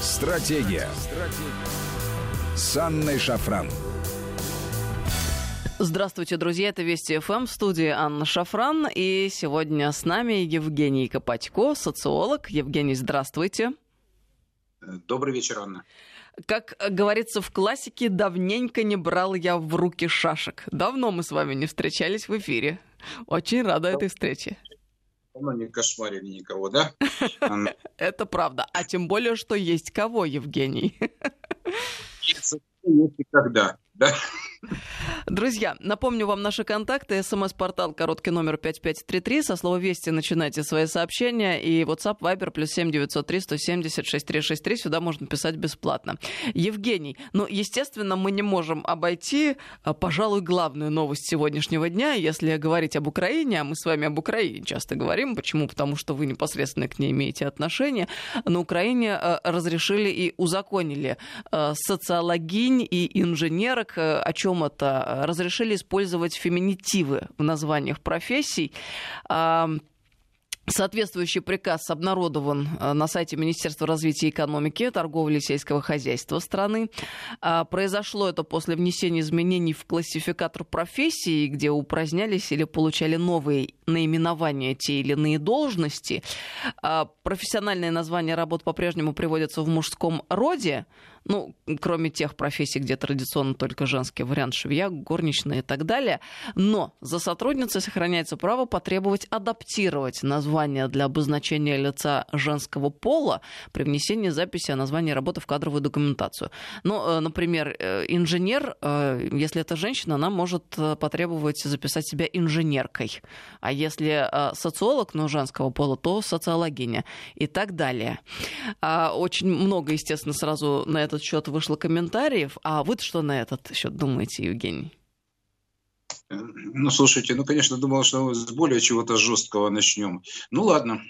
Стратегия. Стратегия. С Анной Шафран. Здравствуйте, друзья. Это Вести ФМ в студии Анна Шафран. И сегодня с нами Евгений Копатько, социолог. Евгений, здравствуйте. Добрый вечер, Анна. Как говорится в классике, давненько не брал я в руки шашек. Давно мы с вами не встречались в эфире. Очень рада этой встрече. Давно не кошмарили никого, да? Это правда. А тем более, что есть кого, Евгений. Есть и когда, да? Друзья, напомню вам наши контакты. СМС-портал короткий номер 5533. Со слова «Вести» начинайте свои сообщения. И WhatsApp, Viber, плюс 7903 170 6363. Сюда можно писать бесплатно. Евгений, ну, естественно, мы не можем обойти, а, пожалуй, главную новость сегодняшнего дня. Если говорить об Украине, а мы с вами об Украине часто говорим. Почему? Потому что вы непосредственно к ней имеете отношение. На Украине а, разрешили и узаконили а, социологинь и инженерок, о чем это? Разрешили использовать феминитивы в названиях профессий. Соответствующий приказ обнародован э, на сайте Министерства развития экономики, торговли и сельского хозяйства страны. А, произошло это после внесения изменений в классификатор профессий, где упразднялись или получали новые наименования те или иные должности. А, профессиональные названия работ по-прежнему приводятся в мужском роде, ну, кроме тех профессий, где традиционно только женский вариант швея, горничная и так далее. Но за сотрудницей сохраняется право потребовать адаптировать название для обозначения лица женского пола при внесении записи о названии работы в кадровую документацию. Ну, э, например, э, инженер, э, если это женщина, она может потребовать записать себя инженеркой. А если социолог, но женского пола, то социологиня и так далее. А очень много, естественно, сразу на этот счет вышло комментариев. А вы что на этот счет думаете, Евгений? Ну, слушайте, ну, конечно, думал, что с более чего-то жесткого начнем. Ну, ладно,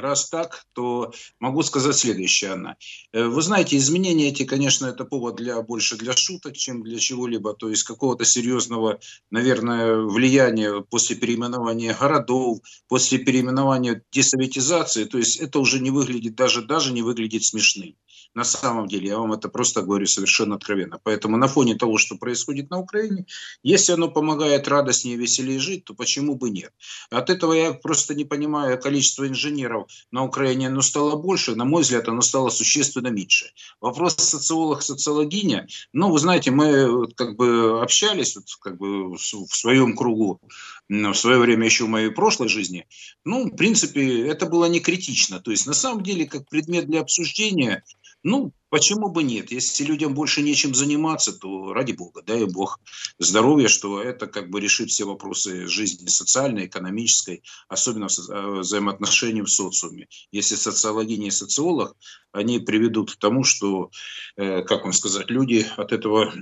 раз так, то могу сказать следующее, Анна. Э, вы знаете, изменения эти, конечно, это повод для больше для шуток, чем для чего-либо, то есть какого-то серьезного, наверное, влияния после переименования городов, после переименования десоветизации, то есть это уже не выглядит, даже, даже не выглядит смешным. На самом деле, я вам это просто говорю совершенно откровенно. Поэтому на фоне того, что происходит на Украине, если оно помогает радостнее веселее жить, то почему бы нет? От этого я просто не понимаю, количество инженеров на Украине оно стало больше, на мой взгляд, оно стало существенно меньше. Вопрос социолог, социологиня, ну, вы знаете, мы как бы общались вот, как бы в своем кругу, в свое время еще в моей прошлой жизни, ну, в принципе, это было не критично. То есть, на самом деле, как предмет для обсуждения, ну, почему бы нет? Если людям больше нечем заниматься, то ради бога, дай бог здоровья, что это как бы решит все вопросы жизни социальной, экономической, особенно э, взаимоотношений в социуме. Если социология и социолог, они приведут к тому, что, э, как вам сказать, люди от этого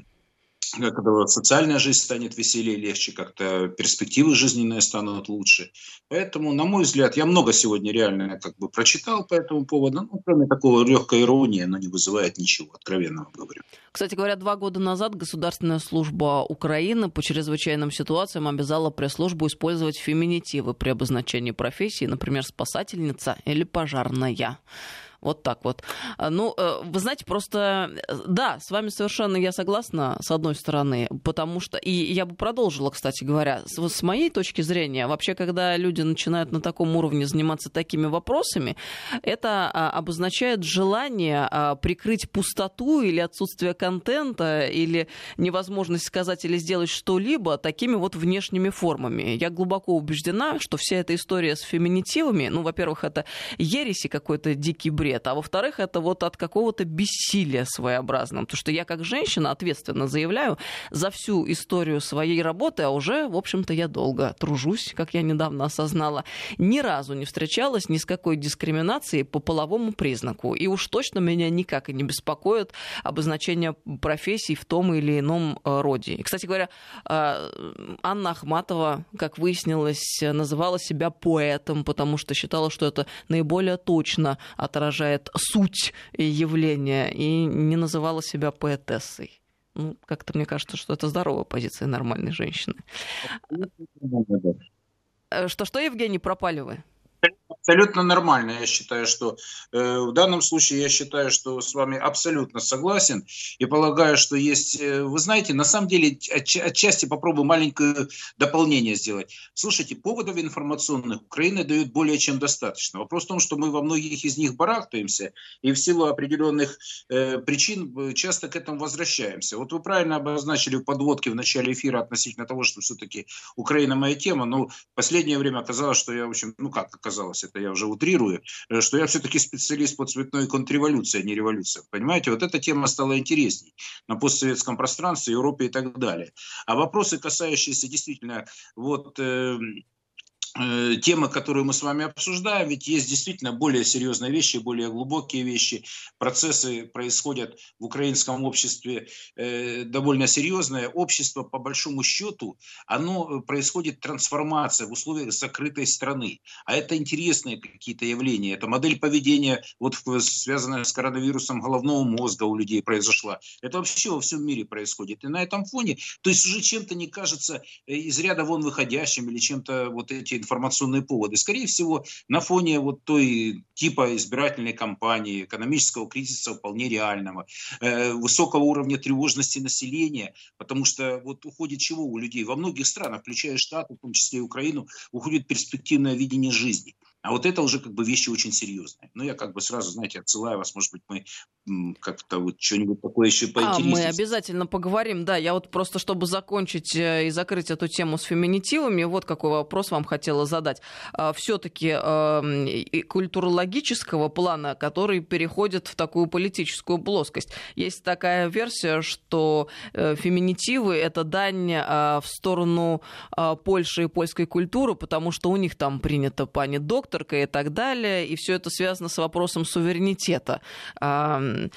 когда социальная жизнь станет веселее, легче, как-то перспективы жизненные станут лучше. Поэтому, на мой взгляд, я много сегодня реально как бы прочитал по этому поводу, ну, кроме такого легкой иронии, оно не вызывает ничего, откровенно говорю. Кстати говоря, два года назад Государственная служба Украины по чрезвычайным ситуациям обязала пресс-службу использовать феминитивы при обозначении профессии, например, спасательница или пожарная. Вот так вот. А, ну, э, вы знаете, просто, э, да, с вами совершенно я согласна, с одной стороны, потому что, и я бы продолжила, кстати говоря, с, моей точки зрения, вообще, когда люди начинают на таком уровне заниматься такими вопросами, это а, обозначает желание а, прикрыть пустоту или отсутствие контента, или невозможность сказать или сделать что-либо такими вот внешними формами. Я глубоко убеждена, что вся эта история с феминитивами, ну, во-первых, это ереси какой-то дикий бред, бред, а во-вторых, это вот от какого-то бессилия своеобразного. Потому что я как женщина ответственно заявляю за всю историю своей работы, а уже, в общем-то, я долго тружусь, как я недавно осознала, ни разу не встречалась ни с какой дискриминацией по половому признаку. И уж точно меня никак и не беспокоит обозначение профессий в том или ином э, роде. И, кстати говоря, э, Анна Ахматова, как выяснилось, называла себя поэтом, потому что считала, что это наиболее точно отражает выражает суть явления и не называла себя поэтессой. Ну, как-то мне кажется, что это здоровая позиция нормальной женщины. Что-что, Евгений, пропали вы? Абсолютно нормально. Я считаю, что э, в данном случае я считаю, что с вами абсолютно согласен и полагаю, что есть, э, вы знаете, на самом деле отч- отчасти попробую маленькое дополнение сделать. Слушайте, поводов информационных Украина дает более чем достаточно. Вопрос в том, что мы во многих из них барахтаемся и в силу определенных э, причин э, часто к этому возвращаемся. Вот вы правильно обозначили в подводке в начале эфира относительно того, что все-таки Украина моя тема, но в последнее время оказалось, что я, в общем, ну как оказалось, это я уже утрирую, э, что я все-таки специалист по цветной контрреволюции, а не революции. Понимаете, вот эта тема стала интересней на постсоветском пространстве, Европе и так далее. А вопросы, касающиеся действительно вот э, Э, темы, которую мы с вами обсуждаем, ведь есть действительно более серьезные вещи, более глубокие вещи. Процессы происходят в украинском обществе э, довольно серьезное. Общество, по большому счету, оно э, происходит трансформация в условиях закрытой страны. А это интересные какие-то явления. Это модель поведения, вот связанная с коронавирусом головного мозга у людей произошла. Это вообще во всем мире происходит. И на этом фоне, то есть уже чем-то не кажется из ряда вон выходящим или чем-то вот эти информационные поводы. Скорее всего, на фоне вот той типа избирательной кампании, экономического кризиса вполне реального, э, высокого уровня тревожности населения, потому что вот уходит чего у людей? Во многих странах, включая Штаты, в том числе и Украину, уходит перспективное видение жизни. А вот это уже как бы вещи очень серьезные. Ну, я как бы сразу, знаете, отсылаю вас, может быть, мы как-то вот что-нибудь такое еще поинтереснее. А, мы обязательно поговорим, да. Я вот просто, чтобы закончить э, и закрыть эту тему с феминитивами, вот какой вопрос вам хотела задать. А, Все-таки э, культурологического плана, который переходит в такую политическую плоскость. Есть такая версия, что э, феминитивы — это дань э, в сторону э, Польши и польской культуры, потому что у них там принято пани доктор, докторка и так далее. И все это связано с вопросом суверенитета э,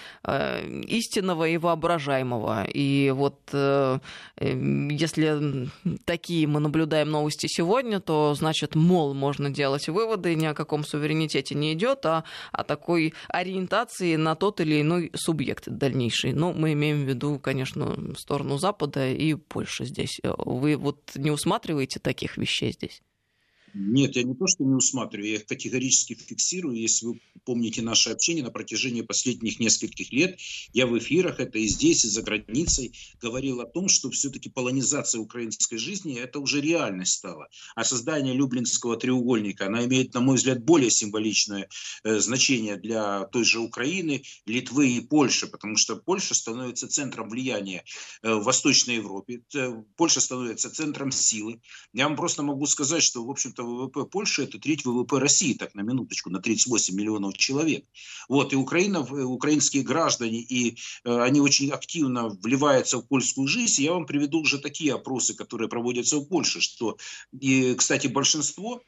истинного и воображаемого. И вот э, если такие мы наблюдаем новости сегодня, то значит, мол, можно делать выводы, ни о каком суверенитете не идет, а о такой ориентации на тот или иной субъект дальнейший. Но мы имеем в виду, конечно, сторону Запада и Польши здесь. Вы вот не усматриваете таких вещей здесь? Нет, я не то, что не усматриваю, я их категорически фиксирую. Если вы помните наше общение на протяжении последних нескольких лет, я в эфирах, это и здесь, и за границей, говорил о том, что все-таки полонизация украинской жизни – это уже реальность стала. А создание Люблинского треугольника, она имеет, на мой взгляд, более символичное э, значение для той же Украины, Литвы и Польши, потому что Польша становится центром влияния э, в Восточной Европе, Польша становится центром силы. Я вам просто могу сказать, что, в общем-то, ВВП Польши – это треть ВВП России, так на минуточку, на 38 миллионов человек. Вот, и Украина, э, украинские граждане, и э, они очень активно вливаются в польскую жизнь. Я вам приведу уже такие опросы, которые проводятся в Польше, что, и, кстати, большинство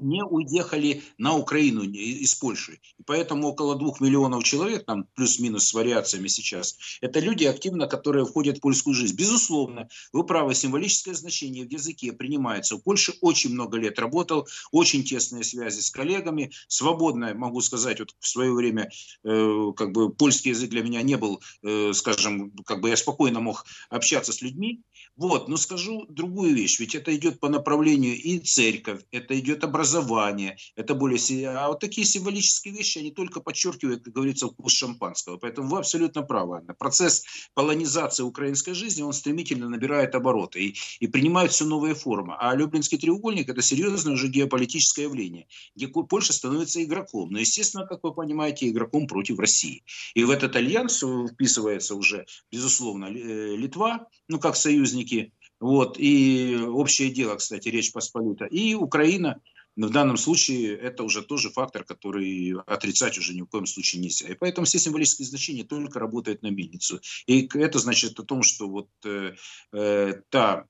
не уехали на Украину из Польши. И поэтому около двух миллионов человек, там плюс-минус с вариациями сейчас, это люди активно, которые входят в польскую жизнь. Безусловно, вы правы, символическое значение в языке принимается. В Польше очень много лет работал, очень тесные связи с коллегами, свободно, могу сказать, вот в свое время э, как бы польский язык для меня не был, э, скажем, как бы я спокойно мог общаться с людьми. Вот, но скажу другую вещь, ведь это идет по направлению и церковь, это идет образование, это более... А вот такие символические вещи, они только подчеркивают, как говорится, вкус шампанского. Поэтому вы абсолютно правы, Анна. Процесс полонизации украинской жизни, он стремительно набирает обороты и, и принимает все новые формы. А Люблинский треугольник – это серьезное уже геополитическое явление, где Польша становится игроком. Но, естественно, как вы понимаете, игроком против России. И в этот альянс вписывается уже, безусловно, э, Литва, ну, как союзник союзники, вот, и общее дело, кстати, Речь Посполита, и Украина, в данном случае это уже тоже фактор, который отрицать уже ни в коем случае нельзя. И поэтому все символические значения только работают на мельницу. И это значит о том, что вот э, э, та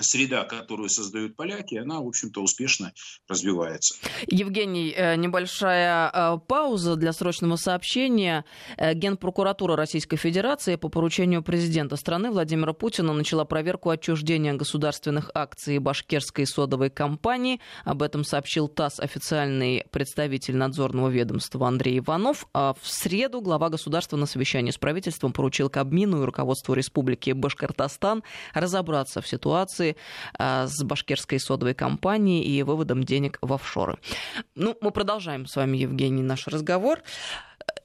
среда, которую создают поляки, она, в общем-то, успешно развивается. Евгений, э, небольшая э, пауза для срочного сообщения. Э, Генпрокуратура Российской Федерации по поручению президента страны Владимира Путина начала проверку отчуждения государственных акций башкирской содовой компании. Об этом сообщил ТАСС официальный представитель надзорного ведомства Андрей Иванов. А в среду глава государства на совещании с правительством поручил Кабмину и руководству Республики Башкортостан разобраться в ситуации коррупции с башкирской содовой компанией и выводом денег в офшоры. Ну, мы продолжаем с вами, Евгений, наш разговор.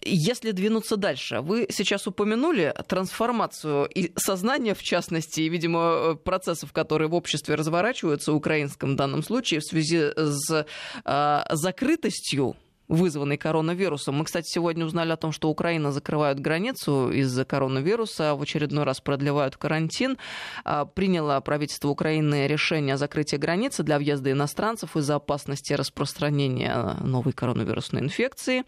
Если двинуться дальше, вы сейчас упомянули трансформацию и сознания, в частности, и, видимо, процессов, которые в обществе разворачиваются, украинском в данном случае, в связи с э, закрытостью вызванный коронавирусом. Мы, кстати, сегодня узнали о том, что Украина закрывает границу из-за коронавируса, в очередной раз продлевают карантин. А, приняло правительство Украины решение о закрытии границы для въезда иностранцев из-за опасности распространения новой коронавирусной инфекции.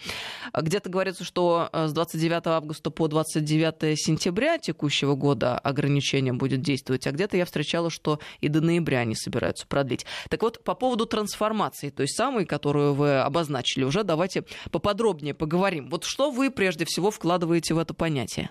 Где-то говорится, что с 29 августа по 29 сентября текущего года ограничение будет действовать, а где-то я встречала, что и до ноября они собираются продлить. Так вот, по поводу трансформации, то есть самой, которую вы обозначили, уже давайте поподробнее поговорим. Вот что вы прежде всего вкладываете в это понятие?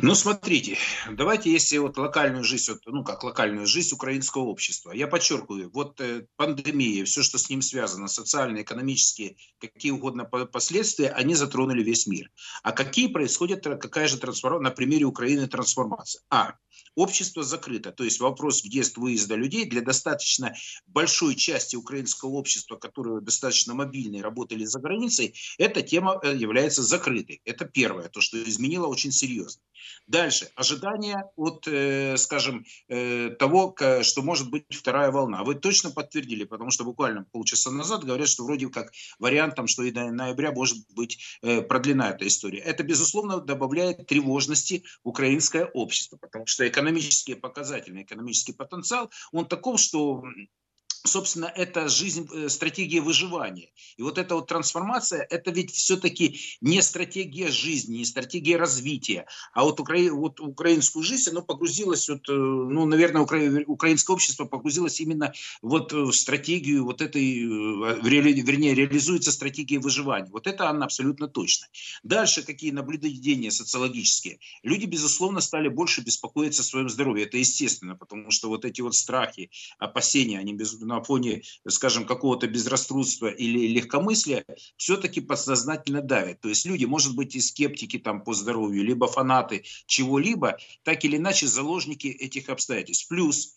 Ну, смотрите, давайте, если вот локальную жизнь, вот, ну, как локальную жизнь украинского общества, я подчеркиваю, вот э, пандемия, все, что с ним связано, социальные, экономические, какие угодно последствия, они затронули весь мир. А какие происходят, какая же трансформация, на примере Украины трансформация? А, общество закрыто. То есть вопрос въезд-выезда людей для достаточно большой части украинского общества, которые достаточно мобильные, работали за границей, эта тема э, является закрытой. Это первое, то, что изменило очень серьезно. Дальше. Ожидания от, э, скажем, э, того, что может быть вторая волна. Вы точно подтвердили, потому что буквально полчаса назад говорят, что вроде как вариантом, что и до ноября может быть продлена эта история. Это, безусловно, добавляет тревожности в украинское общество, потому что экономические показатели, экономический потенциал, он таков, что собственно, это жизнь, э, стратегия выживания. И вот эта вот трансформация, это ведь все-таки не стратегия жизни, не стратегия развития. А вот, укра... вот украинскую жизнь, оно погрузилось, вот, э, ну, наверное, укра... украинское общество погрузилось именно вот в стратегию вот этой, э, вернее, реализуется стратегия выживания. Вот это она абсолютно точно. Дальше какие наблюдения социологические? Люди, безусловно, стали больше беспокоиться о своем здоровье. Это естественно, потому что вот эти вот страхи, опасения, они без на фоне, скажем, какого-то безрассудства или легкомыслия, все-таки подсознательно давит. То есть люди, может быть, и скептики там по здоровью, либо фанаты чего-либо, так или иначе заложники этих обстоятельств. Плюс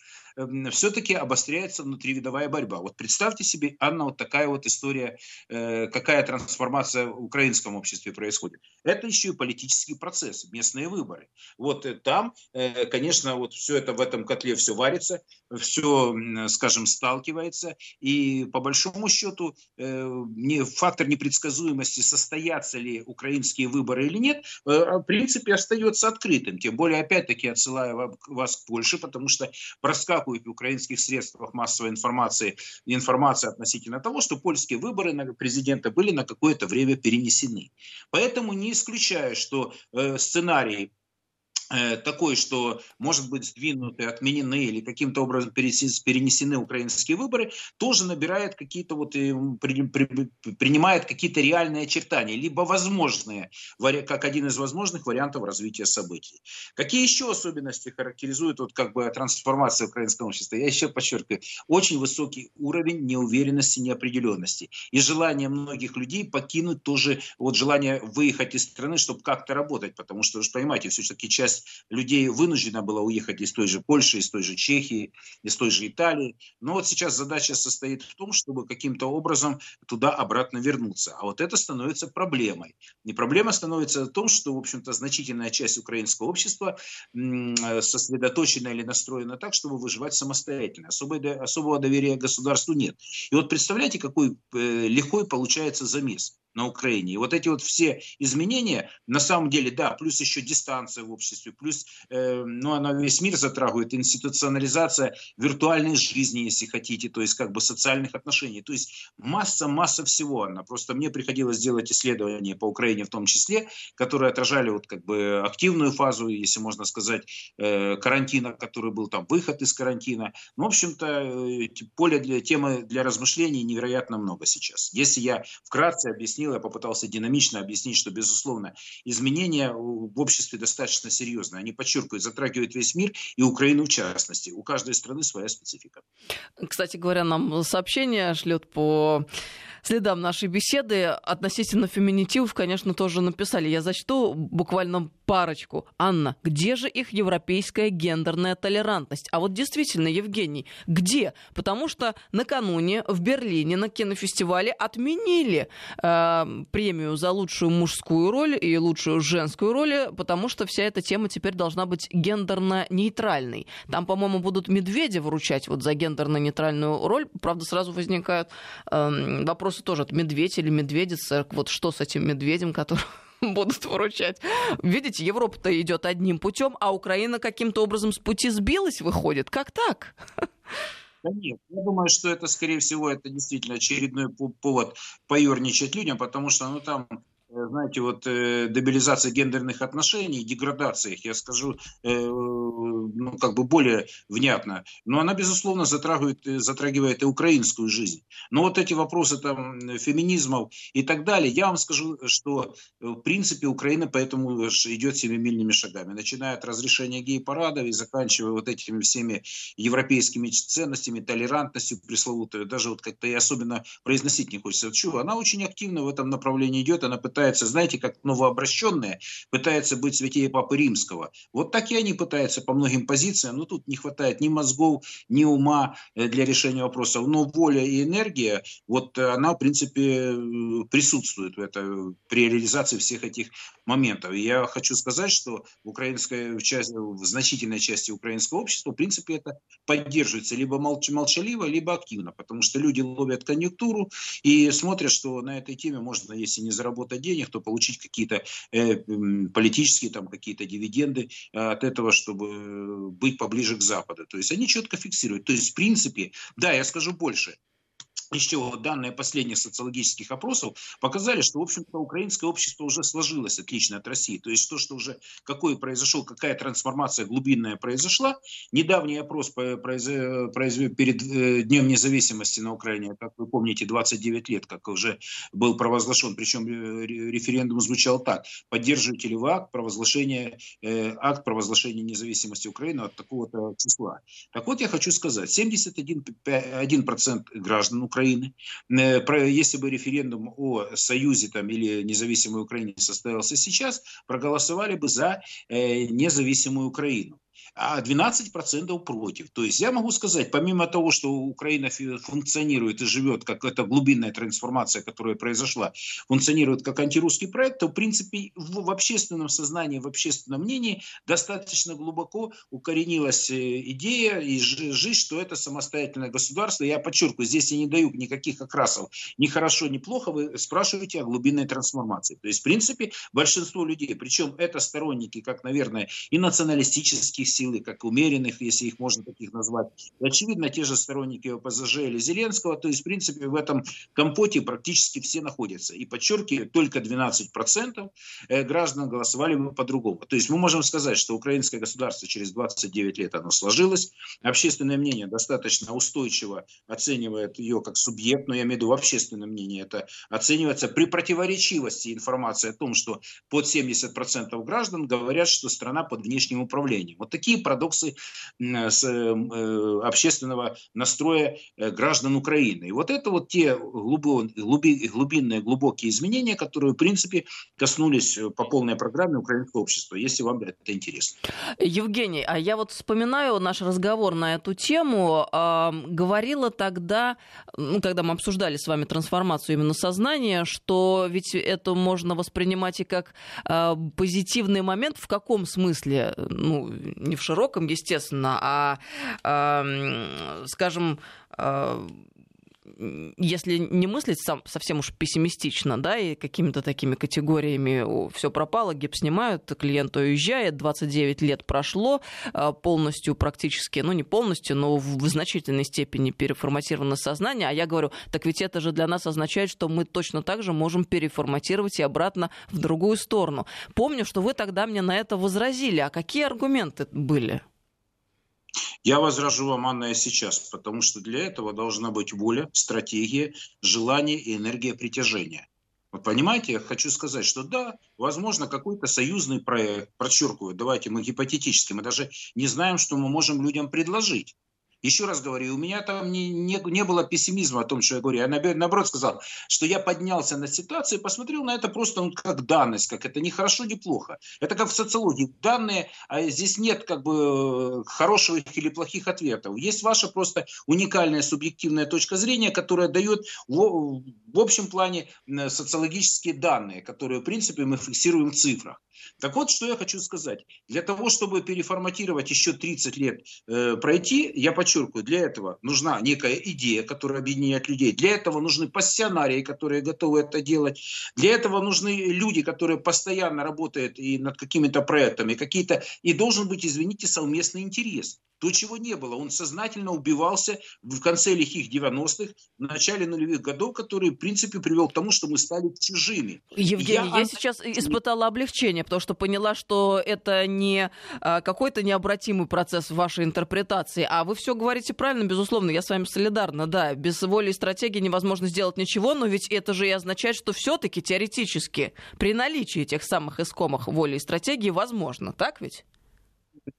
все-таки обостряется внутривидовая борьба. Вот представьте себе, Анна, вот такая вот история, э, какая трансформация в украинском обществе происходит. Это еще и политический процесс, местные выборы. Вот э, там, э, конечно, вот все это в этом котле все варится, все, скажем, сталкивается. И по большому счету фактор непредсказуемости, состоятся ли украинские выборы или нет, в принципе остается открытым. Тем более, опять-таки, отсылаю вас к Польше, потому что проскакивает в украинских средствах массовой информации информация относительно того, что польские выборы на президента были на какое-то время перенесены. Поэтому не исключаю, что э, сценарий такой, что может быть сдвинуты, отменены или каким-то образом перенесены украинские выборы, тоже набирает какие-то вот, принимает какие-то реальные очертания, либо возможные, как один из возможных вариантов развития событий. Какие еще особенности характеризуют вот как бы трансформацию украинского общества? Я еще подчеркиваю, очень высокий уровень неуверенности, неопределенности и желание многих людей покинуть тоже, вот желание выехать из страны, чтобы как-то работать, потому что, вы же понимаете, все-таки часть людей вынуждена была уехать из той же Польши, из той же Чехии, из той же Италии. Но вот сейчас задача состоит в том, чтобы каким-то образом туда обратно вернуться. А вот это становится проблемой. Не проблема становится в том, что, в общем-то, значительная часть украинского общества сосредоточена или настроена так, чтобы выживать самостоятельно. Особого доверия государству нет. И вот представляете, какой э, лихой получается замес на Украине. И вот эти вот все изменения, на самом деле, да, плюс еще дистанция в обществе, плюс, э, ну, она весь мир затрагивает, институционализация виртуальной жизни, если хотите, то есть как бы социальных отношений. То есть масса-масса всего. Она просто мне приходилось делать исследования по Украине в том числе, которые отражали вот как бы активную фазу, если можно сказать, э, карантина, который был там, выход из карантина. Ну, в общем-то, э, поле для темы для размышлений невероятно много сейчас. Если я вкратце объясню объяснил, я попытался динамично объяснить, что, безусловно, изменения в обществе достаточно серьезные. Они, подчеркиваю, затрагивают весь мир и Украину в частности. У каждой страны своя специфика. Кстати говоря, нам сообщение шлет по следам нашей беседы относительно феминитивов, конечно, тоже написали. Я зачту буквально парочку. Анна, где же их европейская гендерная толерантность? А вот действительно, Евгений, где? Потому что накануне в Берлине на кинофестивале отменили э, премию за лучшую мужскую роль и лучшую женскую роль, потому что вся эта тема теперь должна быть гендерно-нейтральной. Там, по-моему, будут медведи вручать вот за гендерно-нейтральную роль. Правда, сразу возникают э, вопросы тоже, от медведь или медведица, вот что с этим медведем, который будут выручать. Видите, Европа-то идет одним путем, а Украина каким-то образом с пути сбилась, выходит. Как так? Да нет, я думаю, что это, скорее всего, это действительно очередной повод поерничать людям, потому что ну, там знаете, вот э, дебилизация гендерных отношений, деградация их, я скажу, э, ну, как бы более внятно. Но она, безусловно, затрагивает, э, затрагивает и украинскую жизнь. Но вот эти вопросы там феминизмов и так далее, я вам скажу, что э, в принципе Украина поэтому идет семимильными шагами. Начиная от разрешения гей-парадов и заканчивая вот этими всеми европейскими ценностями, толерантностью пресловутую, даже вот как-то и особенно произносить не хочется. Чего? Она очень активно в этом направлении идет, она пытается пытаются, знаете, как новообращенные, пытаются быть святее Папы Римского. Вот так и они пытаются по многим позициям, но тут не хватает ни мозгов, ни ума э, для решения вопросов. Но воля и энергия, вот она, в принципе, э, присутствует в это, при реализации всех этих моментов. И я хочу сказать, что в, украинской, в, части, в значительной части украинского общества, в принципе, это поддерживается либо молч, молчаливо, либо активно, потому что люди ловят конъюнктуру и смотрят, что на этой теме можно, если не заработать денег, денег, то получить какие-то э, политические там какие-то дивиденды э, от этого, чтобы быть поближе к Западу. То есть они четко фиксируют. То есть в принципе, да, я скажу больше еще данные последних социологических опросов показали, что, в общем-то, украинское общество уже сложилось отлично от России. То есть то, что уже какой произошел, какая трансформация глубинная произошла. Недавний опрос произвел перед э, Днем независимости на Украине, как вы помните, 29 лет, как уже был провозглашен, причем э, референдум звучал так. Поддерживаете ли вы акт провозглашения, э, акт провозглашения независимости Украины от такого-то числа? Так вот, я хочу сказать, 71% граждан Украины Украины. Э, если бы референдум о союзе там, или независимой Украине состоялся сейчас, проголосовали бы за э, независимую Украину а 12% против. То есть я могу сказать, помимо того, что Украина функционирует и живет, как эта глубинная трансформация, которая произошла, функционирует как антирусский проект, то в принципе в, общественном сознании, в общественном мнении достаточно глубоко укоренилась э, идея и жизнь, что это самостоятельное государство. Я подчеркиваю, здесь я не даю никаких окрасов, ни хорошо, ни плохо, вы спрашиваете о глубинной трансформации. То есть в принципе большинство людей, причем это сторонники, как, наверное, и националистических сил, силы, как умеренных, если их можно таких назвать. И, очевидно, те же сторонники ОПЗЖ или Зеленского, то есть, в принципе, в этом компоте практически все находятся. И подчеркиваю, только 12% э, граждан голосовали бы по-другому. То есть мы можем сказать, что украинское государство через 29 лет оно сложилось. Общественное мнение достаточно устойчиво оценивает ее как субъект, но я имею в виду общественное мнение, это оценивается при противоречивости информации о том, что под 70% граждан говорят, что страна под внешним управлением. Вот такие парадоксы с, э, общественного настроя э, граждан Украины. И вот это вот те глубинные, глубокие изменения, которые, в принципе, коснулись э, по полной программе украинского общества, если вам это интересно. Евгений, а я вот вспоминаю наш разговор на эту тему. Э, говорила тогда, ну, когда мы обсуждали с вами трансформацию именно сознания, что ведь это можно воспринимать и как э, позитивный момент. В каком смысле? Ну, не в широком, естественно, а, э, скажем, э, если не мыслить сам, совсем уж пессимистично, да, и какими-то такими категориями все пропало, гип снимают, клиент уезжает, 29 лет прошло, а, полностью практически, ну не полностью, но в значительной степени переформатировано сознание, а я говорю, так ведь это же для нас означает, что мы точно так же можем переформатировать и обратно в другую сторону. Помню, что вы тогда мне на это возразили, а какие аргументы были? Я возражу вам, Анна, сейчас, потому что для этого должна быть воля, стратегия, желание и энергия притяжения. Вот понимаете, я хочу сказать, что да, возможно, какой-то союзный проект, подчеркиваю, давайте мы гипотетически, мы даже не знаем, что мы можем людям предложить. Еще раз говорю, у меня там не, не, не было пессимизма о том, что я говорю. Я наоборот сказал, что я поднялся на ситуацию и посмотрел на это просто ну, как данность, как это не хорошо, не плохо. Это как в социологии. Данные, а здесь нет как бы хороших или плохих ответов. Есть ваша просто уникальная субъективная точка зрения, которая дает в, в общем плане социологические данные, которые, в принципе, мы фиксируем в цифрах. Так вот, что я хочу сказать. Для того, чтобы переформатировать еще 30 лет э, пройти, я подчеркиваю, для этого нужна некая идея, которая объединяет людей. Для этого нужны пассионарии, которые готовы это делать. Для этого нужны люди, которые постоянно работают и над какими-то проектами, какие-то, и должен быть, извините, совместный интерес. То, чего не было. Он сознательно убивался в конце лихих 90-х, в начале нулевых годов, который, в принципе, привел к тому, что мы стали чужими. Евгений, я, я сейчас испытала облегчение, потому что поняла, что это не а, какой-то необратимый процесс в вашей интерпретации, а вы все говорите правильно, безусловно, я с вами солидарна, да, без воли и стратегии невозможно сделать ничего, но ведь это же и означает, что все-таки теоретически при наличии тех самых искомых воли и стратегии возможно, так ведь?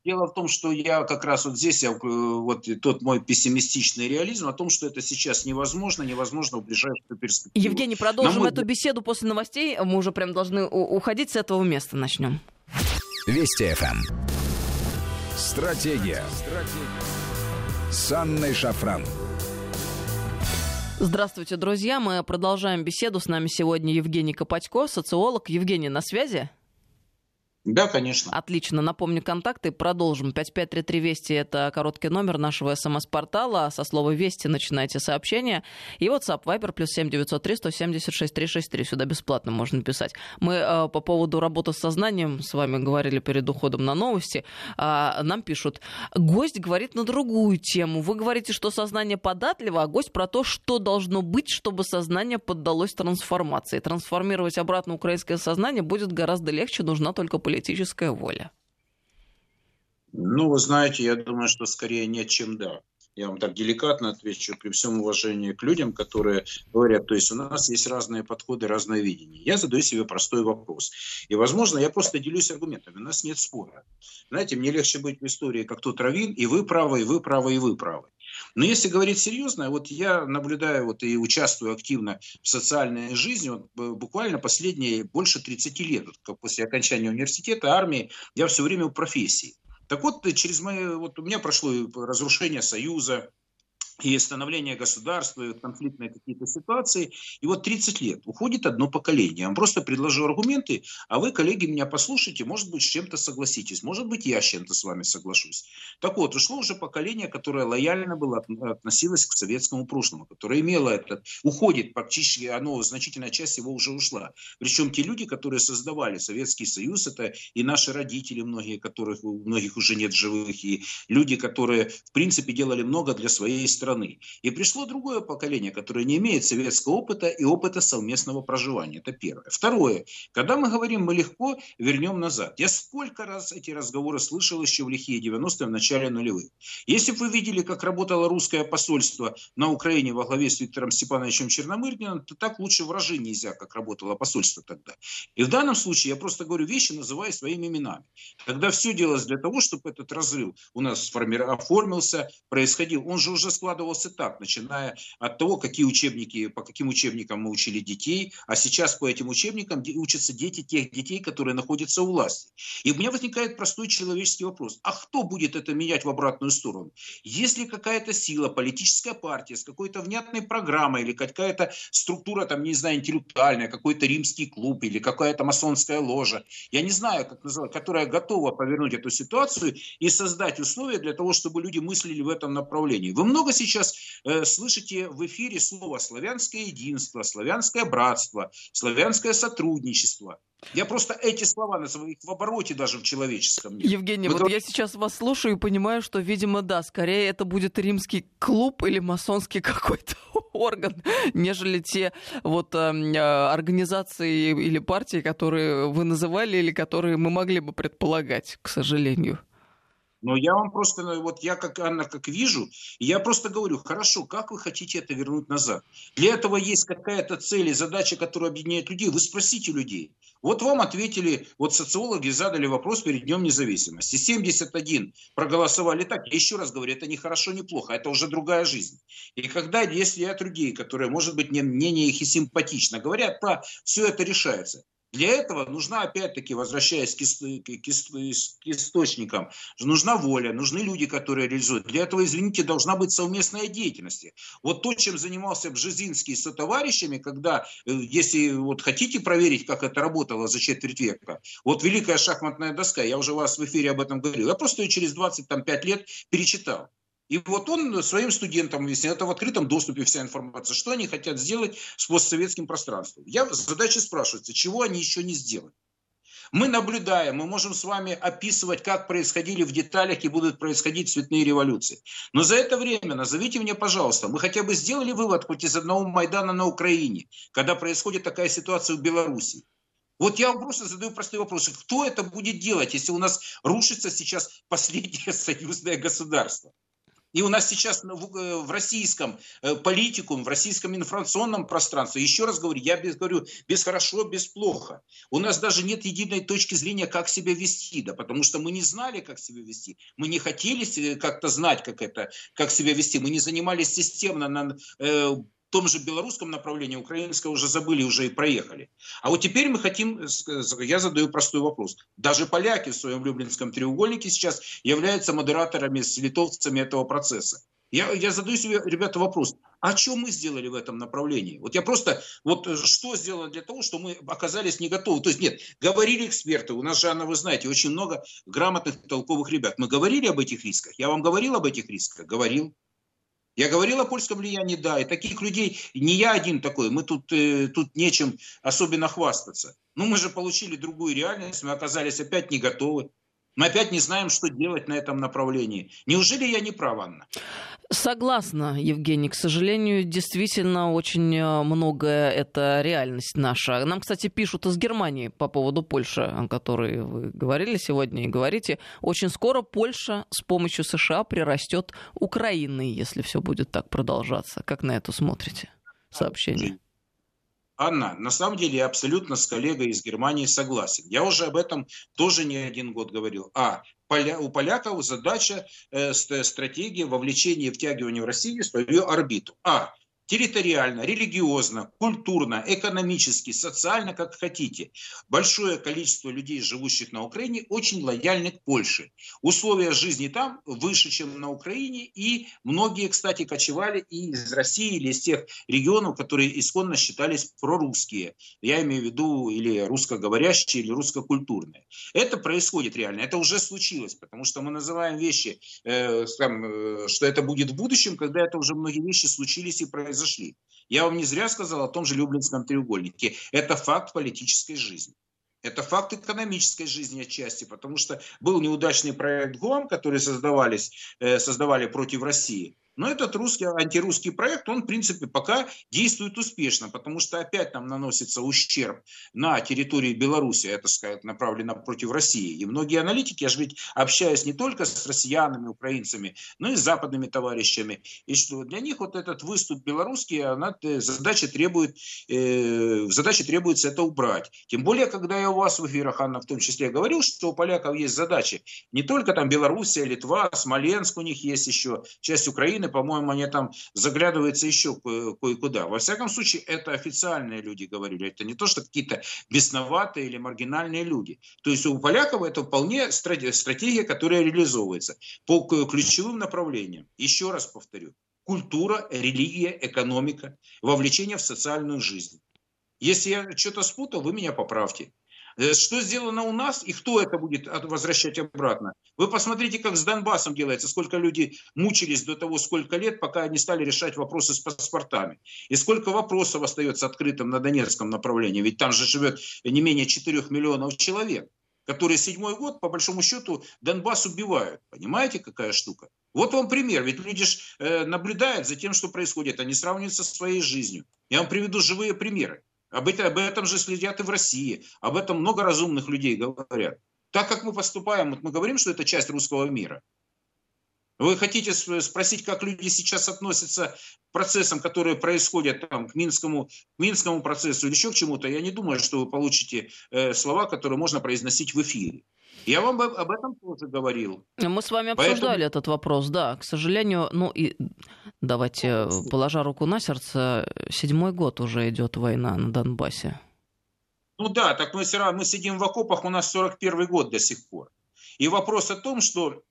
Дело в том, что я как раз вот здесь, я, э, вот тот мой пессимистичный реализм о том, что это сейчас невозможно, невозможно в ближайшую перспективу. Евгений, продолжим мой... эту беседу после новостей. Мы уже прям должны уходить с этого места. Начнем. Вести ФМ. Эм. Стратегия. Стратегия. С Анной Шафран. Здравствуйте, друзья. Мы продолжаем беседу. С нами сегодня Евгений Копатько, социолог. Евгений, на связи? Да, конечно. Отлично. Напомню контакты. Продолжим. 5533 Вести – это короткий номер нашего СМС-портала. Со слова «Вести» начинайте сообщение. И WhatsApp Viber плюс 7903 176 363. Сюда бесплатно можно писать. Мы э, по поводу работы с сознанием с вами говорили перед уходом на новости. Э, нам пишут. Гость говорит на другую тему. Вы говорите, что сознание податливо, а гость про то, что должно быть, чтобы сознание поддалось трансформации. Трансформировать обратно украинское сознание будет гораздо легче. Нужна только политика политическая воля? Ну, вы знаете, я думаю, что скорее нет, чем да. Я вам так деликатно отвечу, при всем уважении к людям, которые говорят, то есть у нас есть разные подходы, разное видение. Я задаю себе простой вопрос. И, возможно, я просто делюсь аргументами. У нас нет спора. Знаете, мне легче быть в истории, как тот равин, и вы правы, и вы правы, и вы правы. Но если говорить серьезно, вот я наблюдаю вот и участвую активно в социальной жизни вот буквально последние больше 30 лет. Вот, после окончания университета, армии, я все время в профессии. Так вот, через мои, вот у меня прошло разрушение Союза, и становление государства, и конфликтные какие-то ситуации. И вот 30 лет уходит одно поколение. Я вам просто предложу аргументы, а вы, коллеги, меня послушайте, может быть, с чем-то согласитесь, может быть, я с чем-то с вами соглашусь. Так вот, ушло уже поколение, которое лояльно было относилось к советскому прошлому, которое имело этот, уходит практически, оно, значительная часть его уже ушла. Причем те люди, которые создавали Советский Союз, это и наши родители, многие, которых, у многих уже нет живых, и люди, которые, в принципе, делали много для своей страны страны. И пришло другое поколение, которое не имеет советского опыта и опыта совместного проживания. Это первое. Второе. Когда мы говорим, мы легко вернем назад. Я сколько раз эти разговоры слышал еще в лихие 90-е, в начале нулевых. Если бы вы видели, как работало русское посольство на Украине во главе с Виктором Степановичем Черномырдиным, то так лучше вражи нельзя, как работало посольство тогда. И в данном случае я просто говорю вещи, называя своими именами. Тогда все делалось для того, чтобы этот разрыв у нас оформился, происходил. Он же уже складывался складывался так, начиная от того, какие учебники, по каким учебникам мы учили детей, а сейчас по этим учебникам учатся дети тех детей, которые находятся у власти. И у меня возникает простой человеческий вопрос. А кто будет это менять в обратную сторону? Если какая-то сила, политическая партия с какой-то внятной программой или какая-то структура, там, не знаю, интеллектуальная, какой-то римский клуб или какая-то масонская ложа, я не знаю, как называть, которая готова повернуть эту ситуацию и создать условия для того, чтобы люди мыслили в этом направлении. Вы много сейчас э, слышите в эфире слово «славянское единство», «славянское братство», «славянское сотрудничество». Я просто эти слова называю их в обороте даже в человеческом мире. Евгений, Вы вот говорите... я сейчас вас слушаю и понимаю, что, видимо, да, скорее это будет римский клуб или масонский какой-то орган, нежели те вот э, организации или партии, которые вы называли или которые мы могли бы предполагать, к сожалению. Но я вам просто, ну, вот я как Анна, как вижу, я просто говорю, хорошо, как вы хотите это вернуть назад? Для этого есть какая-то цель и задача, которая объединяет людей. Вы спросите людей. Вот вам ответили, вот социологи задали вопрос перед Днем независимости. 71 проголосовали так. Я еще раз говорю, это не хорошо, не плохо, это уже другая жизнь. И когда, если от людей, которые, может быть, мнение их и симпатично, говорят, да, все это решается. Для этого нужна, опять-таки, возвращаясь к, источникам, нужна воля, нужны люди, которые реализуют. Для этого, извините, должна быть совместная деятельность. Вот то, чем занимался Бжезинский с товарищами, когда, э, если вот хотите проверить, как это работало за четверть века, вот великая шахматная доска, я уже вас в эфире об этом говорил, я просто ее через 25 лет перечитал. И вот он своим студентам объясняет, это в открытом доступе вся информация, что они хотят сделать с постсоветским пространством. Я задача спрашивается, чего они еще не сделали. Мы наблюдаем, мы можем с вами описывать, как происходили в деталях и будут происходить цветные революции. Но за это время, назовите мне, пожалуйста, мы хотя бы сделали вывод хоть из одного Майдана на Украине, когда происходит такая ситуация в Беларуси. Вот я просто задаю простой вопрос. Кто это будет делать, если у нас рушится сейчас последнее союзное государство? И у нас сейчас в, э, в российском э, политикум, в российском информационном пространстве, еще раз говорю, я без, говорю без хорошо, без плохо. У нас даже нет единой точки зрения, как себя вести, да, потому что мы не знали, как себя вести. Мы не хотели как-то знать, как это, как себя вести. Мы не занимались системно на, э, том же белорусском направлении украинское уже забыли, уже и проехали. А вот теперь мы хотим, я задаю простой вопрос. Даже поляки в своем Люблинском треугольнике сейчас являются модераторами с литовцами этого процесса. Я, я задаю себе, ребята, вопрос, а что мы сделали в этом направлении? Вот я просто, вот что сделано для того, что мы оказались не готовы? То есть нет, говорили эксперты, у нас же, Анна, вы знаете, очень много грамотных, толковых ребят. Мы говорили об этих рисках? Я вам говорил об этих рисках? Говорил. Я говорил о польском влиянии, да, и таких людей не я один такой, мы тут, э, тут нечем особенно хвастаться. Но мы же получили другую реальность, мы оказались опять не готовы. Мы опять не знаем, что делать на этом направлении. Неужели я не прав, Анна? Согласна, Евгений. К сожалению, действительно очень э, многое это реальность наша. Нам, кстати, пишут из Германии по поводу Польши, о которой вы говорили сегодня и говорите. Очень скоро Польша с помощью США прирастет Украиной, если все будет так продолжаться. Как на это смотрите? Сообщение. Анна, на самом деле я абсолютно с коллегой из Германии согласен. Я уже об этом тоже не один год говорил. А, поля, у поляков задача, э, стратегия вовлечения, втягивания в Россию в свою орбиту. А, территориально, религиозно, культурно, экономически, социально, как хотите. Большое количество людей, живущих на Украине, очень лояльны к Польше. Условия жизни там выше, чем на Украине, и многие, кстати, кочевали и из России, или из тех регионов, которые исконно считались прорусские. Я имею в виду или русскоговорящие, или русскокультурные. Это происходит реально, это уже случилось, потому что мы называем вещи, э, там, э, что это будет в будущем, когда это уже многие вещи случились и произошли произошли. Я вам не зря сказал о том же Люблинском треугольнике. Это факт политической жизни. Это факт экономической жизни отчасти, потому что был неудачный проект ГОМ, который создавались, э, создавали против России. Но этот русский, антирусский проект, он, в принципе, пока действует успешно, потому что опять нам наносится ущерб на территории Беларуси, это, сказать, направлено против России. И многие аналитики, я же ведь общаюсь не только с россиянами, украинцами, но и с западными товарищами, и что для них вот этот выступ белорусский, она, э, задача требует, э, задача требуется это убрать. Тем более, когда я у вас в эфирах, Анна, в том числе говорил, что у поляков есть задачи, не только там Белоруссия, Литва, Смоленск у них есть еще, часть Украины, Украины, по-моему, они там заглядываются еще кое-куда. Во всяком случае, это официальные люди говорили. Это не то, что какие-то бесноватые или маргинальные люди. То есть у поляков это вполне стратегия, которая реализовывается по ключевым направлениям. Еще раз повторю. Культура, религия, экономика, вовлечение в социальную жизнь. Если я что-то спутал, вы меня поправьте. Э, что сделано у нас и кто это будет возвращать обратно? Вы посмотрите, как с Донбассом делается, сколько люди мучились до того, сколько лет, пока они стали решать вопросы с паспортами. И сколько вопросов остается открытым на Донецком направлении. Ведь там же живет не менее 4 миллионов человек, которые седьмой год, по большому счету, Донбасс убивают. Понимаете, какая штука? Вот вам пример. Ведь люди же э, наблюдают за тем, что происходит. Они сравнивают со своей жизнью. Я вам приведу живые примеры. Об этом, об этом же следят и в России. Об этом много разумных людей говорят. Так как мы поступаем, вот мы говорим, что это часть русского мира. Вы хотите спросить, как люди сейчас относятся к процессам, которые происходят там, к, Минскому, к Минскому процессу или еще к чему-то? Я не думаю, что вы получите э, слова, которые можно произносить в эфире. Я вам об этом тоже говорил. Мы с вами обсуждали Поэтому... этот вопрос, да. К сожалению, ну и давайте, положа руку на сердце, седьмой год уже идет война на Донбассе. Ну да, так мы все равно мы сидим в окопах, у нас 41 год до сих пор. И вопрос о том, что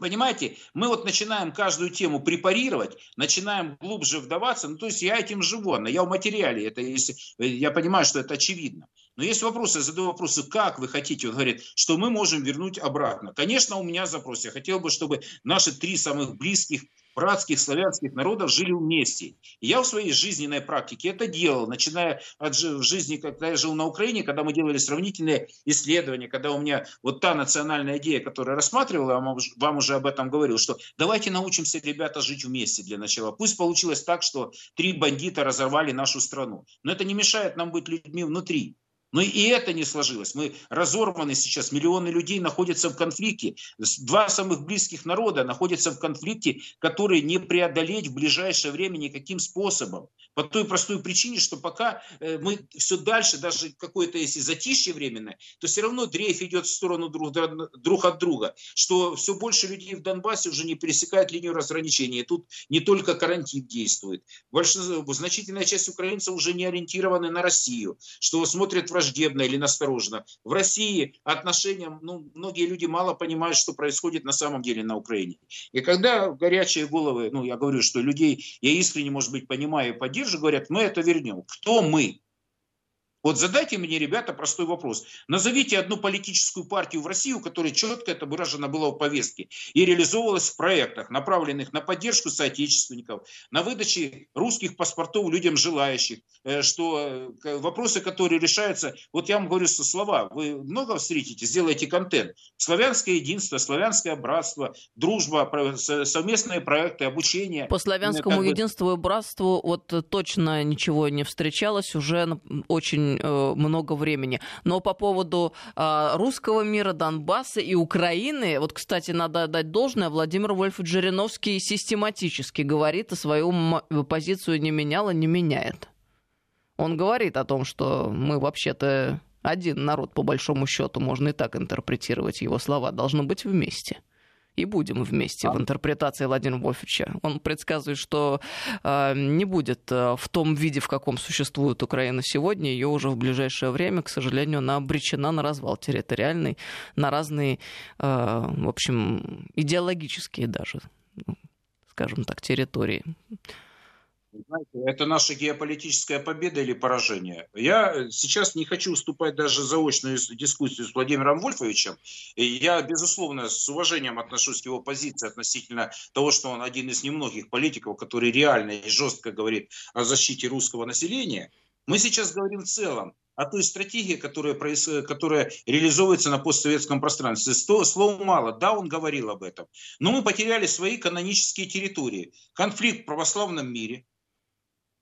Понимаете, мы вот начинаем каждую тему препарировать, начинаем глубже вдаваться. Ну, то есть я этим живу, я в материале, это если, я понимаю, что это очевидно. Но есть вопросы, я задаю вопросы, как вы хотите, он говорит, что мы можем вернуть обратно. Конечно, у меня запрос, я хотел бы, чтобы наши три самых близких братских славянских народов жили вместе. Я в своей жизненной практике это делал, начиная от жизни, когда я жил на Украине, когда мы делали сравнительные исследования, когда у меня вот та национальная идея, которая рассматривала, я вам уже об этом говорил, что давайте научимся, ребята, жить вместе для начала. Пусть получилось так, что три бандита разорвали нашу страну. Но это не мешает нам быть людьми внутри. Но и это не сложилось. Мы разорваны сейчас, миллионы людей находятся в конфликте. Два самых близких народа находятся в конфликте, который не преодолеть в ближайшее время никаким способом. По той простой причине, что пока э, мы все дальше, даже какое-то если затишье временное, то все равно дрейф идет в сторону друг, друг от друга. Что все больше людей в Донбассе уже не пересекают линию разграничения. Тут не только карантин действует. Большинство, значительная часть украинцев уже не ориентированы на Россию. Что смотрят враждебно или настороженно. В России отношения, ну, многие люди мало понимают, что происходит на самом деле на Украине. И когда горячие головы, ну, я говорю, что людей, я искренне, может быть, понимаю и поддерживаю, говорят, мы это вернем. Кто мы? Вот задайте мне, ребята, простой вопрос. Назовите одну политическую партию в России, у которой четко это выражено было в повестке и реализовывалось в проектах, направленных на поддержку соотечественников, на выдаче русских паспортов людям желающих, э, что э, вопросы, которые решаются, вот я вам говорю со слова, вы много встретите, сделайте контент. Славянское единство, славянское братство, дружба, совместные проекты, обучение. По славянскому единству и братству вот точно ничего не встречалось, уже очень очень э, много времени. Но по поводу э, русского мира, Донбасса и Украины, вот, кстати, надо отдать должное, Владимир Вольф Жириновский систематически говорит, и свою позицию не менял и не меняет. Он говорит о том, что мы вообще-то один народ, по большому счету, можно и так интерпретировать его слова, должны быть вместе и будем вместе а. в интерпретации Владимира Вольфовича. Он предсказывает, что э, не будет э, в том виде, в каком существует Украина сегодня, ее уже в ближайшее время, к сожалению, она обречена на развал территориальный, на разные, э, в общем, идеологические даже, ну, скажем так, территории. Знаете, это наша геополитическая победа или поражение. Я сейчас не хочу уступать даже заочную дискуссию с Владимиром Вольфовичем. Я, безусловно, с уважением отношусь к его позиции относительно того, что он один из немногих политиков, который реально и жестко говорит о защите русского населения. Мы сейчас говорим в целом о той стратегии, которая, которая реализовывается на постсоветском пространстве. Слова мало. Да, он говорил об этом. Но мы потеряли свои канонические территории. Конфликт в православном мире –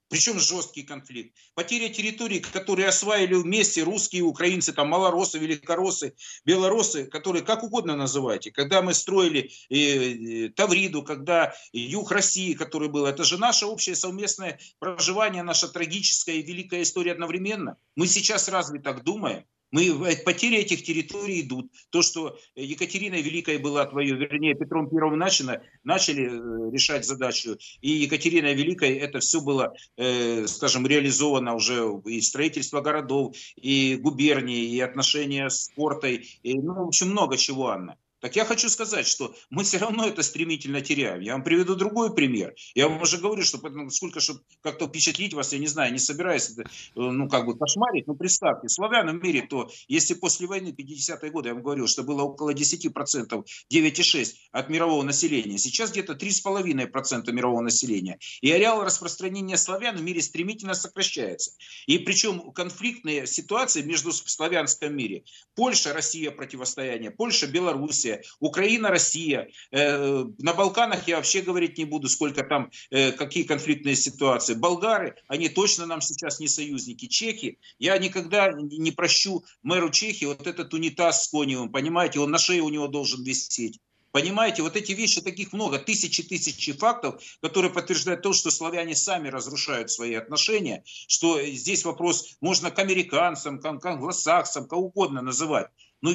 причем жесткий конфликт. Потеря территорий, которые осваивали вместе русские, украинцы, там малоросы, великороссы, белорусы, которые как угодно называйте. Когда мы строили э, э, Тавриду, когда юг России, который был, это же наше общее совместное проживание, наша трагическая и великая история одновременно. Мы сейчас разве так думаем? Мы, э, потери этих территорий идут. То, что Екатерина Великая была твое, вернее, Петром Первым начали, начали э, решать задачу, и Екатерина Великая, это все было, э, скажем, реализовано уже и строительство городов, и губернии, и отношения с портой, и, ну, в общем, много чего, Анна. Так я хочу сказать, что мы все равно это стремительно теряем. Я вам приведу другой пример. Я вам уже говорю, что сколько, чтобы как-то впечатлить вас, я не знаю, не собираюсь, э, ну, как бы кошмарить, но представьте, в мире, то если после войны, 50-е годы, я вам говорил, что было около 10%, 9,6% от мирового населения, сейчас где-то 3,5% мирового населения. И ареал распространения славян в мире стремительно сокращается. И причем конфликтные ситуации между славянском мире, Польша, Россия противостояние, Польша, Беларусь, Белоруссия, Украина, Россия. Э, на Балканах я вообще говорить не буду, сколько там, э, какие конфликтные ситуации. Болгары, они точно нам сейчас не союзники. Чехи, я никогда не прощу мэру Чехии вот этот унитаз с Коневым, понимаете, он на шее у него должен висеть. Понимаете, вот эти вещи, таких много, тысячи тысячи фактов, которые подтверждают то, что славяне сами разрушают свои отношения, что здесь вопрос можно к американцам, к англосаксам, кого угодно называть. Ну,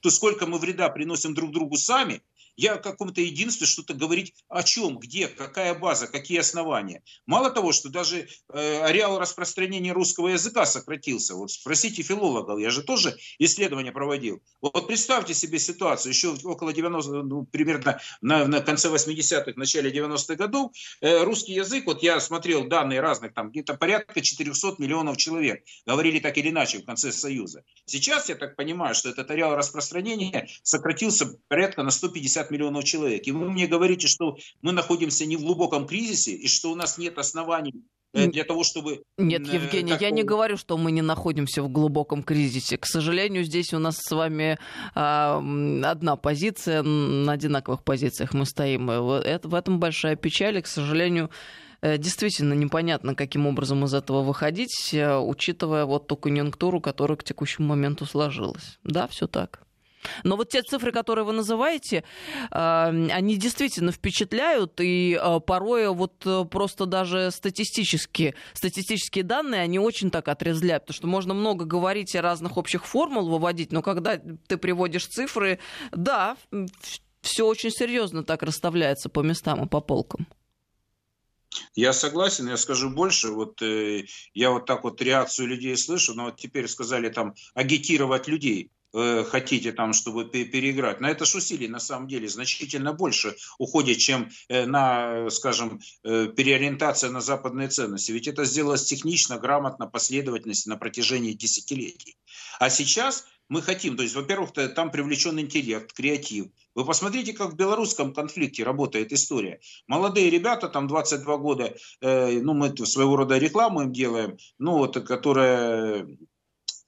то сколько мы вреда приносим друг другу сами, я о каком-то единстве что-то говорить о чем, где, какая база, какие основания. Мало того, что даже э, ареал распространения русского языка сократился. Вот спросите филологов, я же тоже исследования проводил. Вот представьте себе ситуацию, еще около 90, ну, примерно на, на конце 80-х, начале 90-х годов, э, русский язык, вот я смотрел данные разных, там где-то порядка 400 миллионов человек говорили так или иначе в конце Союза. Сейчас, я так понимаю, что этот ареал распространения сократился порядка на 150 50 миллионов человек. И вы мне говорите, что мы находимся не в глубоком кризисе, и что у нас нет оснований э, для того, чтобы... Нет, э, Евгений, как... я не говорю, что мы не находимся в глубоком кризисе. К сожалению, здесь у нас с вами э, одна позиция, на одинаковых позициях мы стоим. Это, в этом большая печаль, и, к сожалению, э, действительно непонятно, каким образом из этого выходить, учитывая вот ту конъюнктуру, которая к текущему моменту сложилась. Да, все так. Но вот те цифры, которые вы называете, они действительно впечатляют, и а, порой вот э, просто даже статистические, статистические данные, они очень так отрезвляют, потому что можно много говорить о разных общих формул выводить, но когда ты приводишь цифры, да, все очень серьезно так расставляется по местам и по полкам. Я согласен, я скажу больше. Вот э, я вот так вот реакцию людей слышу, но вот теперь сказали там агитировать людей. Э, хотите там, чтобы переиграть. На это ж усилий на самом деле значительно больше уходит, чем э, на, скажем, э, переориентация на западные ценности. Ведь это сделалось технично, грамотно, последовательность на протяжении десятилетий. А сейчас мы хотим, то есть, во-первых, там привлечен интеллект, креатив. Вы посмотрите, как в белорусском конфликте работает история. Молодые ребята, там 22 года, э, ну, мы своего рода рекламу им делаем, ну, вот, которая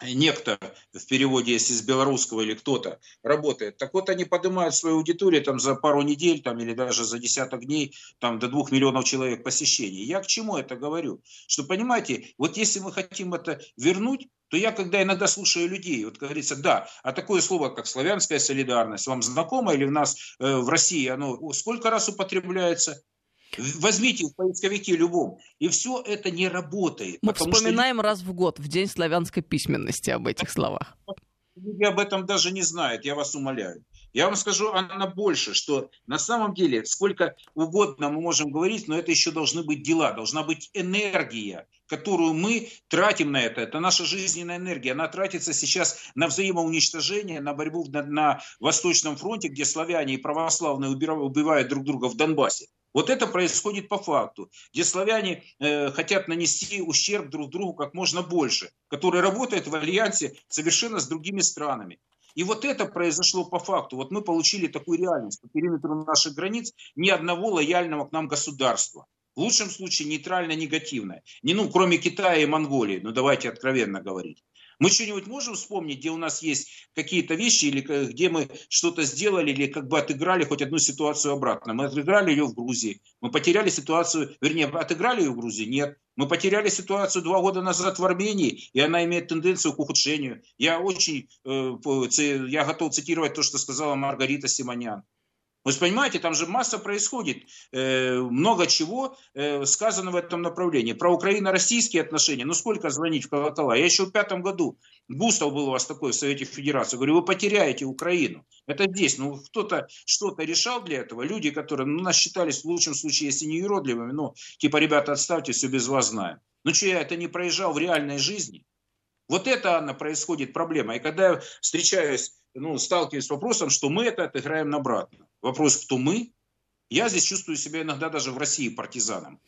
некто в переводе, если с белорусского или кто-то работает, так вот они поднимают свою аудиторию там за пару недель там, или даже за десяток дней там, до двух миллионов человек посещений. Я к чему это говорю? Что, понимаете, вот если мы хотим это вернуть, то я, когда иногда слушаю людей, вот говорится, да, а такое слово, как славянская солидарность, вам знакомо или в нас э, в России оно сколько раз употребляется? Возьмите в поисковике любом, и все это не работает. Мы вспоминаем что... раз в год, в День славянской письменности об этих словах. Люди об этом даже не знают, я вас умоляю. Я вам скажу, она больше, что на самом деле сколько угодно мы можем говорить, но это еще должны быть дела, должна быть энергия, которую мы тратим на это. Это наша жизненная энергия. Она тратится сейчас на взаимоуничтожение, на борьбу на, на Восточном фронте, где славяне и православные убивают друг друга в Донбассе. Вот это происходит по факту, где славяне э, хотят нанести ущерб друг другу как можно больше, который работает в альянсе совершенно с другими странами. И вот это произошло по факту. Вот мы получили такую реальность. По периметру наших границ ни одного лояльного к нам государства. В лучшем случае нейтрально-негативное. Не, ну, кроме Китая и Монголии, ну давайте откровенно говорить. Мы что-нибудь можем вспомнить, где у нас есть какие-то вещи, или где мы что-то сделали, или как бы отыграли хоть одну ситуацию обратно? Мы отыграли ее в Грузии. Мы потеряли ситуацию, вернее, отыграли ее в Грузии? Нет. Мы потеряли ситуацию два года назад в Армении, и она имеет тенденцию к ухудшению. Я очень, э, я готов цитировать то, что сказала Маргарита Симонян. Вы понимаете, там же масса происходит, э, много чего э, сказано в этом направлении. Про украино-российские отношения, ну сколько звонить в колокола? Я еще в пятом году, Густав был у вас такой в Совете Федерации, говорю, вы потеряете Украину. Это здесь, ну кто-то что-то решал для этого. Люди, которые ну, нас считались в лучшем случае, если не юродливыми, ну типа, ребята, отставьте, все без вас знаем. Ну что, я это не проезжал в реальной жизни? Вот это, Анна, происходит проблема. И когда я встречаюсь, ну, сталкиваюсь с вопросом, что мы это отыграем обратно. Вопрос, кто мы? Я здесь чувствую себя иногда даже в России партизаном.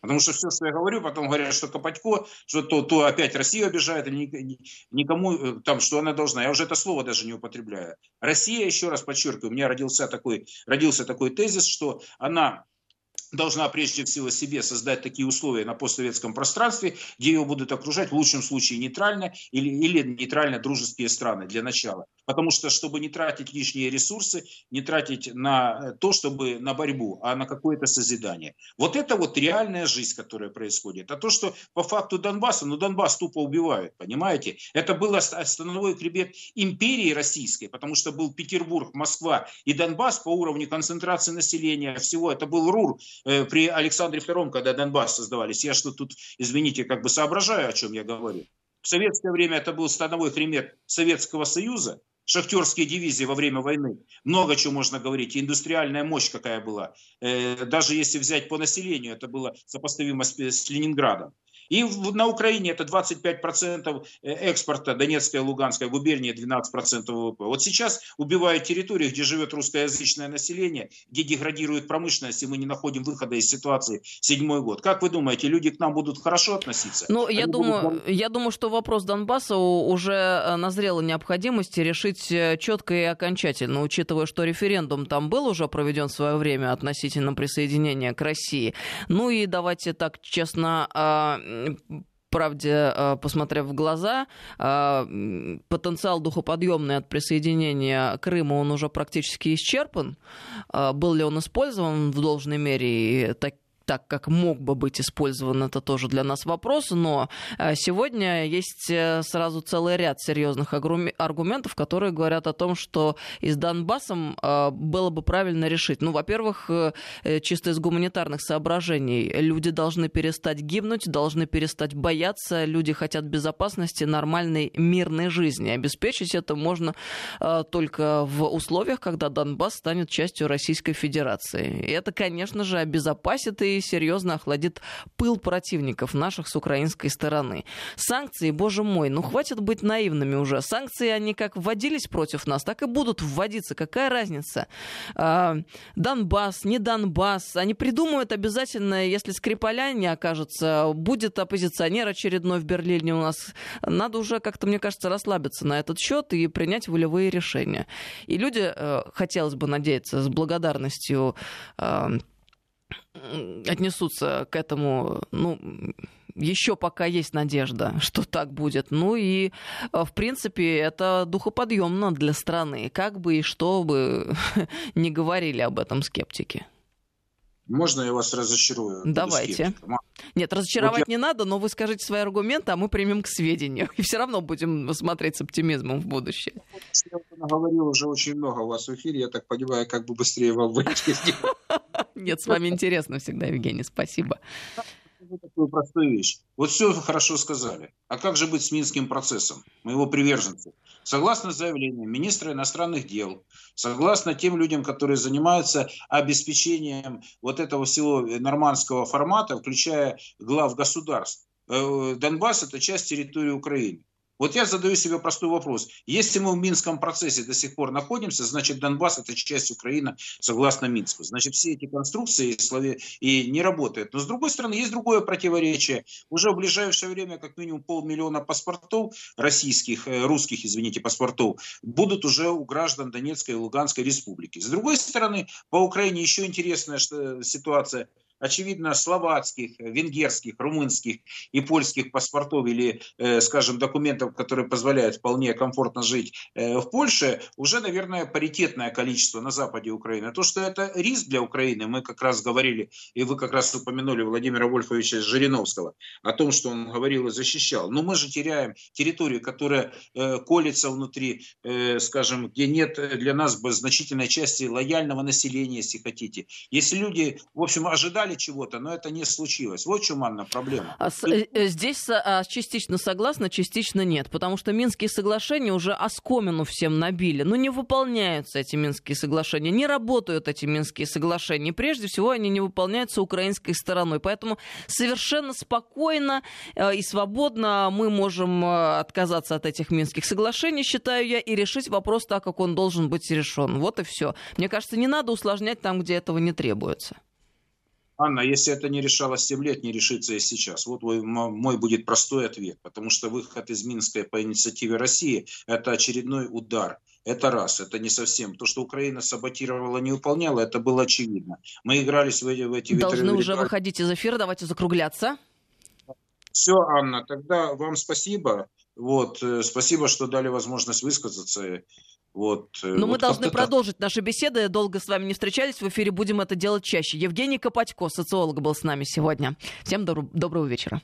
Потому что все, что я говорю, потом говорят, что Копатько, что то, то опять Россию обижает, или никому э, там, что она должна. Я уже это слово даже не употребляю. Россия, еще раз подчеркиваю, у меня родился такой, родился такой тезис, что она должна прежде всего себе создать такие условия на постсоветском пространстве, где ее будут окружать в лучшем случае нейтрально или, или нейтрально дружеские страны для начала. Потому что, чтобы не тратить лишние ресурсы, не тратить на э, то, чтобы на борьбу, а на какое-то созидание. Вот это вот реальная жизнь, которая происходит. А то, что по факту Донбасса, ну Донбасс тупо убивают, понимаете? Это был становой хребет империи российской, потому что был Петербург, Москва и Донбасс по уровню концентрации населения всего. Это был РУР э, при Александре II, когда Донбасс создавались. Я что тут, извините, как бы соображаю, о чем я говорю. В советское время это был становой хребет Советского Союза, шахтерские дивизии во время войны. Много чего можно говорить. индустриальная мощь какая была. Э, даже если взять по населению, это было сопоставимо с Ленинградом. И на Украине это 25% э, экспорта Донецкая и Луганская губерния, 12% ВВП. Вот сейчас убивают территории, где живет русскоязычное население, где деградирует промышленность, и мы не находим выхода из ситуации седьмой год. Как вы думаете, люди к нам будут хорошо относиться? Ну, я думаю, будут... я думаю, что вопрос Донбасса уже э, назрела необходимости решить э, четко и окончательно, учитывая, что референдум там был уже проведен в свое время относительно присоединения к России. Ну и давайте так честно а, правде, э, посмотрев в глаза, э, потенциал духоподъемный от присоединения Крыма, он уже практически исчерпан. Э, был ли он использован в должной мере? И так, так, как мог бы быть использован, это тоже для нас вопрос. Но э, сегодня есть э, сразу целый ряд серьезных аргументов, которые говорят о том, что и с Донбассом э, было бы правильно решить. Ну, во-первых, чисто из гуманитарных соображений. Люди должны перестать гибнуть, должны перестать бояться. Люди хотят безопасности, нормальной мирной жизни. Обеспечить это можно только в условиях, когда Донбасс станет частью Российской Федерации. И это, конечно же, обезопасит и серьезно охладит пыл противников наших с украинской стороны. Санкции, боже мой, ну хватит быть наивными уже. Санкции, они как вводились против нас, так и будут вводиться. Какая разница? А, Донбасс, не Донбасс. Они придумают обязательно, если Скрипаля не окажется, будет оппозиционер очередной в Берлине у нас. Надо уже как-то, мне кажется, расслабиться на этот счет и принять волевые решения. И люди, э, хотелось бы надеяться, с благодарностью э, отнесутся к этому, ну, еще пока есть надежда, что так будет. Ну и, э, в принципе, это духоподъемно для страны, как бы и что бы не говорили об этом скептики. Можно я вас разочарую? Давайте. Нет, разочаровать вот я... не надо, но вы скажите свои аргументы, а мы примем к сведению. И все равно будем смотреть с оптимизмом в будущее. Я говорил уже очень много у вас в эфире, я так понимаю, как бы быстрее вам выйти Нет, с вами интересно всегда, Евгений, спасибо такую простую вещь. Вот все хорошо сказали. А как же быть с Минским процессом? Мы его приверженцы. Согласно заявлению министра иностранных дел, согласно тем людям, которые занимаются обеспечением вот этого всего нормандского формата, включая глав государств, э, Донбасс – это часть территории Украины. Вот я задаю себе простой вопрос. Если мы в Минском процессе до сих пор находимся, значит Донбасс это часть Украины согласно Минску. Значит все эти конструкции и не работают. Но с другой стороны есть другое противоречие. Уже в ближайшее время как минимум полмиллиона паспортов российских, э, русских, извините, паспортов будут уже у граждан Донецкой и Луганской республики. С другой стороны, по Украине еще интересная ситуация – очевидно, словацких, венгерских, румынских и польских паспортов или, э, скажем, документов, которые позволяют вполне комфортно жить э, в Польше, уже, наверное, паритетное количество на западе Украины. То, что это риск для Украины, мы как раз говорили, и вы как раз упомянули Владимира Вольфовича Жириновского, о том, что он говорил и защищал. Но мы же теряем территорию, которая э, колется внутри, скажем, где нет для нас значительной части лояльного населения, если хотите. Если люди, в общем, ожидали ожидали чего-то, но это не случилось. Вот в чем, Анна, проблема. А э, э, здесь а, частично согласна, частично нет, потому что Минские соглашения уже оскомину всем набили. Ну, не выполняются эти Минские соглашения, не работают эти Минские соглашения. Прежде всего, они не выполняются украинской стороной. Поэтому совершенно спокойно э, и свободно мы можем отказаться от этих Минских соглашений, считаю я, и решить вопрос так, как он должен быть решен. Вот и все. Мне кажется, не надо усложнять там, где этого не требуется. Анна, если это не решалось 7 лет, не решится и сейчас. Вот мой, будет простой ответ, потому что выход из Минска по инициативе России – это очередной удар. Это раз, это не совсем. То, что Украина саботировала, не выполняла, это было очевидно. Мы игрались в эти, в эти Должны уже выходить из эфира, давайте закругляться. Все, Анна, тогда вам спасибо. Вот, э, спасибо, что дали возможность высказаться. Вот, э, Но вот мы должны продолжить наши беседы. Долго с вами не встречались. В эфире будем это делать чаще. Евгений Копатько, социолог, был с нами сегодня. Всем доброго вечера.